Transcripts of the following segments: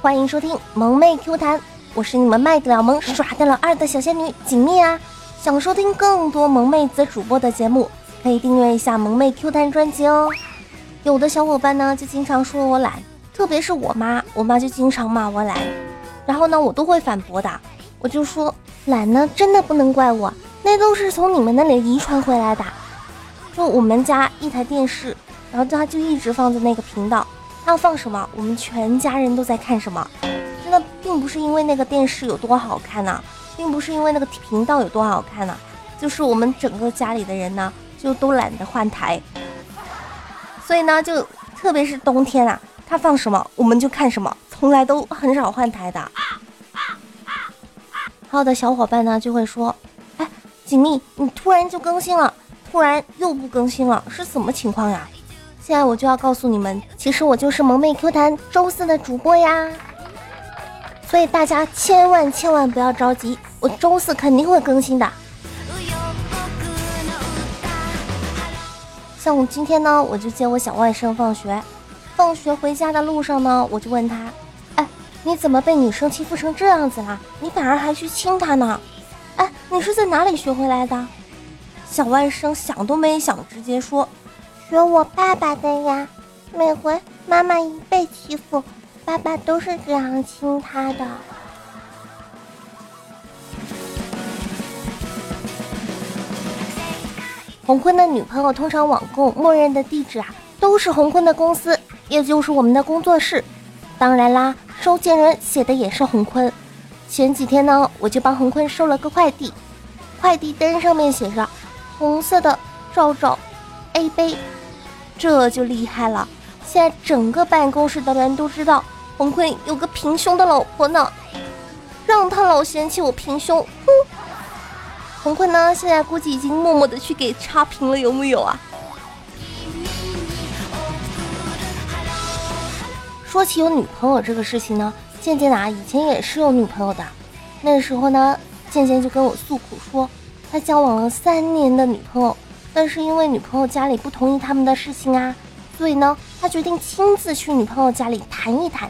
欢迎收听萌妹 Q 弹，我是你们卖得了萌、耍得了二的小仙女锦觅啊！想收听更多萌妹子主播的节目，可以订阅一下萌妹 Q 弹专辑哦。有的小伙伴呢，就经常说我懒，特别是我妈，我妈就经常骂我懒，然后呢，我都会反驳的，我就说懒呢，真的不能怪我，那都是从你们那里遗传回来的。就我们家一台电视，然后它就一直放在那个频道。要放什么，我们全家人都在看什么。真的并不是因为那个电视有多好看呐，并不是因为那个频道有多好看呐，就是我们整个家里的人呢，就都懒得换台。所以呢，就特别是冬天啊，它放什么我们就看什么，从来都很少换台的。还有的小伙伴呢就会说：“哎，锦觅，你突然就更新了，突然又不更新了，是什么情况呀？”现在我就要告诉你们，其实我就是萌妹 Q 弹周四的主播呀，所以大家千万千万不要着急，我周四肯定会更新的。像我今天呢，我就接我小外甥放学，放学回家的路上呢，我就问他，哎，你怎么被女生欺负成这样子了？你反而还去亲她呢？哎，你是在哪里学回来的？小外甥想都没想，直接说。学我爸爸的呀，每回妈妈一被欺负，爸爸都是这样亲她的。洪坤的女朋友通常网购默认的地址啊，都是洪坤的公司，也就是我们的工作室。当然啦，收件人写的也是洪坤。前几天呢，我就帮洪坤收了个快递，快递单上面写着“红色的罩罩 A 杯”。这就厉害了！现在整个办公室的人都知道洪坤有个平胸的老婆呢，让他老嫌弃我平胸。哼！洪坤呢，现在估计已经默默的去给差评了，有木有啊？说起有女朋友这个事情呢，健健啊，以前也是有女朋友的。那时候呢，健健就跟我诉苦说，他交往了三年的女朋友。但是因为女朋友家里不同意他们的事情啊，所以呢，他决定亲自去女朋友家里谈一谈，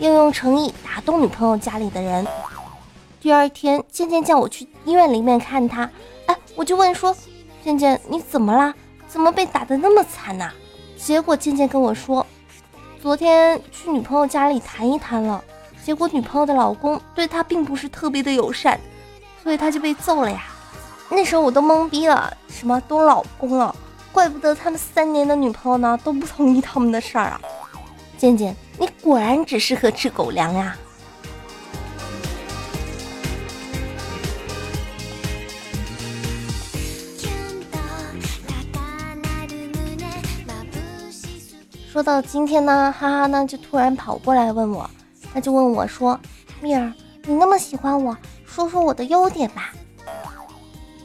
要用诚意打动女朋友家里的人。第二天，渐渐叫我去医院里面看他，哎，我就问说，渐渐你怎么啦？怎么被打的那么惨呐？结果渐渐跟我说，昨天去女朋友家里谈一谈了，结果女朋友的老公对他并不是特别的友善，所以他就被揍了呀。那时候我都懵逼了，什么都老公了，怪不得他们三年的女朋友呢都不同意他们的事儿啊！健健，你果然只适合吃狗粮呀！说到今天呢，哈哈呢就突然跑过来问我，他就问我说：“蜜儿，你那么喜欢我，说说我的优点吧。”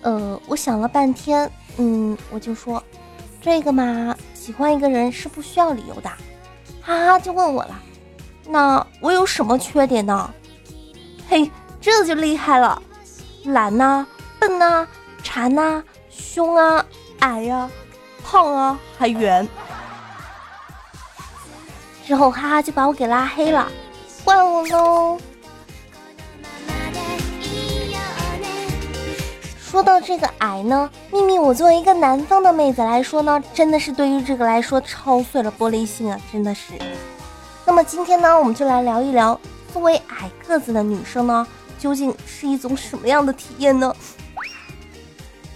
呃，我想了半天，嗯，我就说，这个嘛，喜欢一个人是不需要理由的，哈哈，就问我了，那我有什么缺点呢？嘿，这就厉害了，懒呐，笨呐，馋呐，凶啊，矮呀，胖啊，还圆。之后哈哈就把我给拉黑了，怪我喽。说到这个矮呢，秘密，我作为一个南方的妹子来说呢，真的是对于这个来说超碎了玻璃心啊，真的是。那么今天呢，我们就来聊一聊，作为矮个子的女生呢，究竟是一种什么样的体验呢？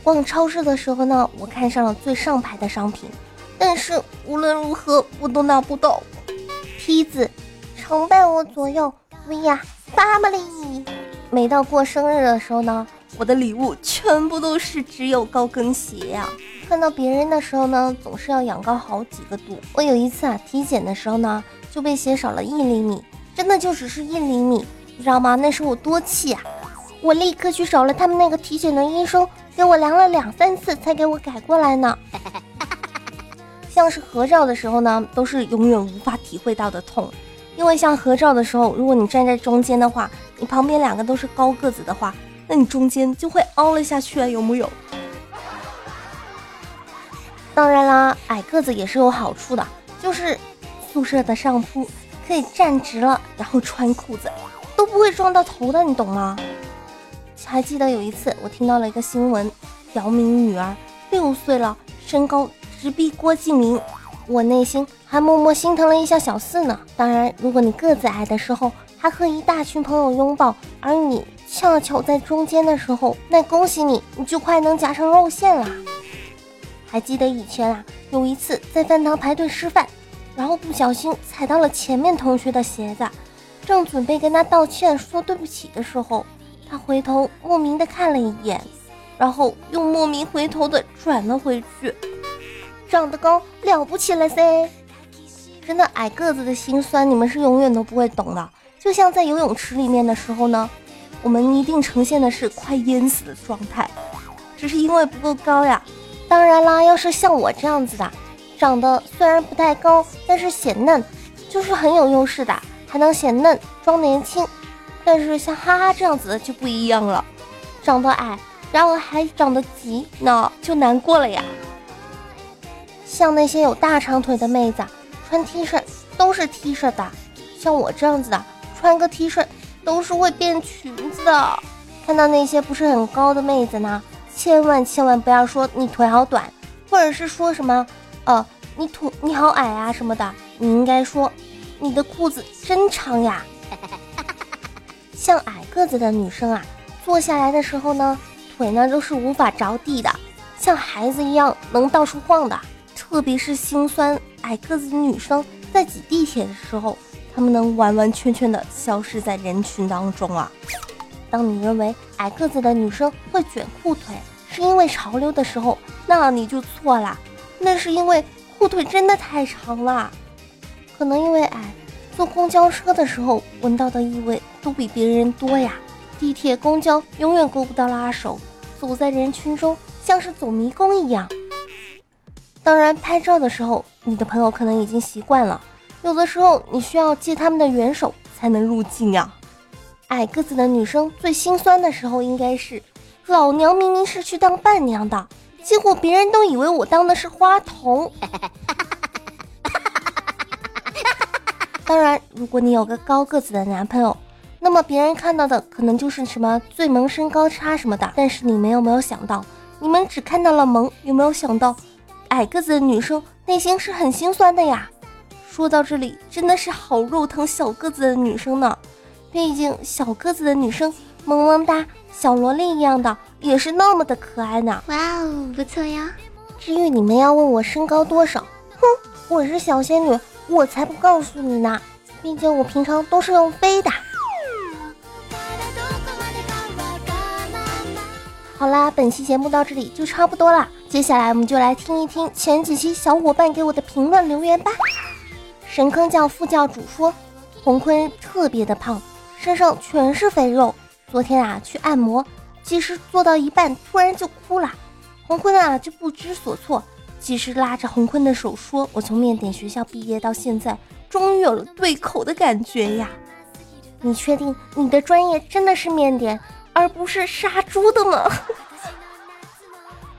逛超市的时候呢，我看上了最上排的商品，但是无论如何我都拿不到。梯子常伴我左右，Via Family。每到过生日的时候呢。我的礼物全部都是只有高跟鞋呀！看到别人的时候呢，总是要仰高好几个度。我有一次啊，体检的时候呢，就被鞋少了一厘米，真的就只是一厘米，你知道吗？那时候我多气啊！我立刻去找了他们那个体检的医生，给我量了两三次才给我改过来呢。像是合照的时候呢，都是永远无法体会到的痛，因为像合照的时候，如果你站在中间的话，你旁边两个都是高个子的话。那你中间就会凹了下去啊，有木有？当然啦，矮个子也是有好处的，就是宿舍的上铺可以站直了，然后穿裤子都不会撞到头的，你懂吗？还记得有一次我听到了一个新闻，姚明女儿六岁了，身高直逼郭敬明，我内心还默默心疼了一下小四呢。当然，如果你个子矮的时候还和一大群朋友拥抱，而你恰巧在中间的时候，那恭喜你，你就快能夹成肉馅了。还记得以前啊，有一次在饭堂排队吃饭。然后不小心踩到了前面同学的鞋子，正准备跟他道歉说对不起的时候，他回头莫名的看了一眼，然后又莫名回头的转了回去。长得高了不起了噻，真的矮个子的心酸，你们是永远都不会懂的。就像在游泳池里面的时候呢，我们一定呈现的是快淹死的状态，只是因为不够高呀。当然啦，要是像我这样子的。长得虽然不太高，但是显嫩，就是很有优势的，还能显嫩装年轻。但是像哈哈这样子的就不一样了，长得矮，然后还长得急，那就难过了呀。像那些有大长腿的妹子，穿 T 恤都是 T 恤的；像我这样子的，穿个 T 恤都是会变裙子的。看到那些不是很高的妹子呢，千万千万不要说你腿好短，或者是说什么。哦，你腿你好矮啊什么的，你应该说你的裤子真长呀。像矮个子的女生啊，坐下来的时候呢，腿呢都是无法着地的，像孩子一样能到处晃的。特别是心酸矮个子女生在挤地铁的时候，他们能完完全全的消失在人群当中啊。当你认为矮个子的女生会卷裤腿是因为潮流的时候，那你就错了。那是因为裤腿真的太长了，可能因为矮，坐公交车的时候闻到的异味都比别人多呀。地铁、公交永远够不到拉手，走在人群中像是走迷宫一样。当然，拍照的时候，你的朋友可能已经习惯了，有的时候你需要借他们的援手才能入境呀。矮个子的女生最心酸的时候应该是，老娘明明是去当伴娘的。结果别人都以为我当的是花童。当然，如果你有个高个子的男朋友，那么别人看到的可能就是什么最萌身高差什么的。但是你们有没有想到，你们只看到了萌，有没有想到矮个子的女生内心是很心酸的呀？说到这里，真的是好肉疼小个子的女生呢。毕竟小个子的女生萌萌哒。小萝莉一样的也是那么的可爱呢！哇哦，不错呀。至于你们要问我身高多少，哼，我是小仙女，我才不告诉你呢。毕竟我平常都是用飞的。好啦，本期节目到这里就差不多了，接下来我们就来听一听前几期小伙伴给我的评论留言吧。神坑教副教主说，洪坤特别的胖，身上全是肥肉。昨天啊，去按摩，技师做到一半突然就哭了，洪坤啊就不知所措。技师拉着洪坤的手说：“我从面点学校毕业到现在，终于有了对口的感觉呀！你确定你的专业真的是面点，而不是杀猪的吗？”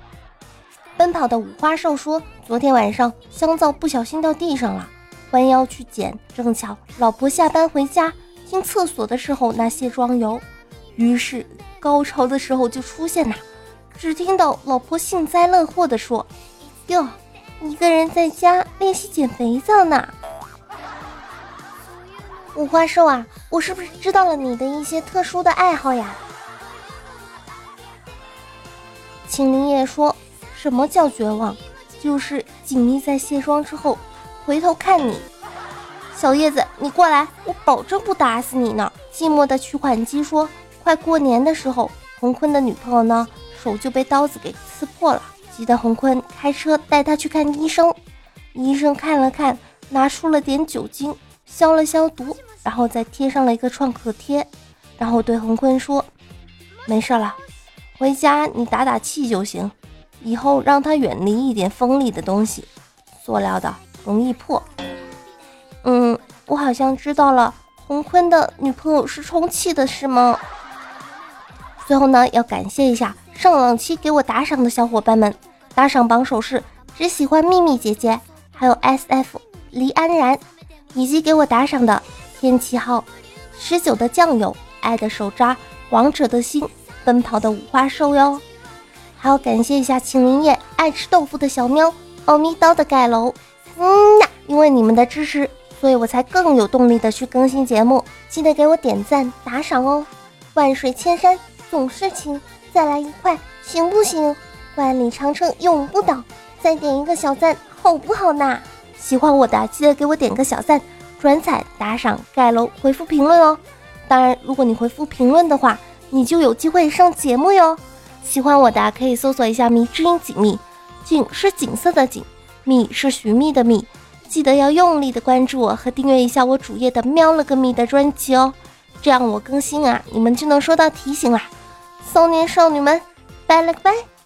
奔跑的五花兽说：“昨天晚上香皂不小心掉地上了，弯腰去捡，正巧老婆下班回家，进厕所的时候拿卸妆油。”于是高潮的时候就出现了，只听到老婆幸灾乐祸地说：“哟，一个人在家练习捡肥皂呢。”五花兽啊，我是不是知道了你的一些特殊的爱好呀？秦林也说：“什么叫绝望？就是锦觅在卸妆之后回头看你。”小叶子，你过来，我保证不打死你呢。寂寞的取款机说。快过年的时候，洪坤的女朋友呢手就被刀子给刺破了，急得洪坤开车带她去看医生。医生看了看，拿出了点酒精消了消毒，然后再贴上了一个创可贴，然后对洪坤说：“没事了，回家你打打气就行。以后让他远离一点锋利的东西，塑料的容易破。”嗯，我好像知道了，洪坤的女朋友是充气的，是吗？最后呢，要感谢一下上两期给我打赏的小伙伴们，打赏榜首是只喜欢秘密姐姐，还有 S F 黎安然，以及给我打赏的天气号、十九的酱油、爱的手抓、王者的心、奔跑的五花兽哟。还要感谢一下秦林叶、爱吃豆腐的小喵、奥咪刀的盖楼。嗯呀，因为你们的支持，所以我才更有动力的去更新节目。记得给我点赞打赏哦！万水千山总是情，再来一块行不行？万里长城永不倒，再点一个小赞好不好呢？喜欢我的记得给我点个小赞、转载、打赏、盖楼、回复评论哦。当然，如果你回复评论的话，你就有机会上节目哟。喜欢我的可以搜索一下“迷之音锦觅”，锦是锦色的锦，觅是寻觅的觅。记得要用力的关注我和订阅一下我主页的“喵了个咪”的专辑哦，这样我更新啊，你们就能收到提醒啦。骚年少女们，拜了个拜。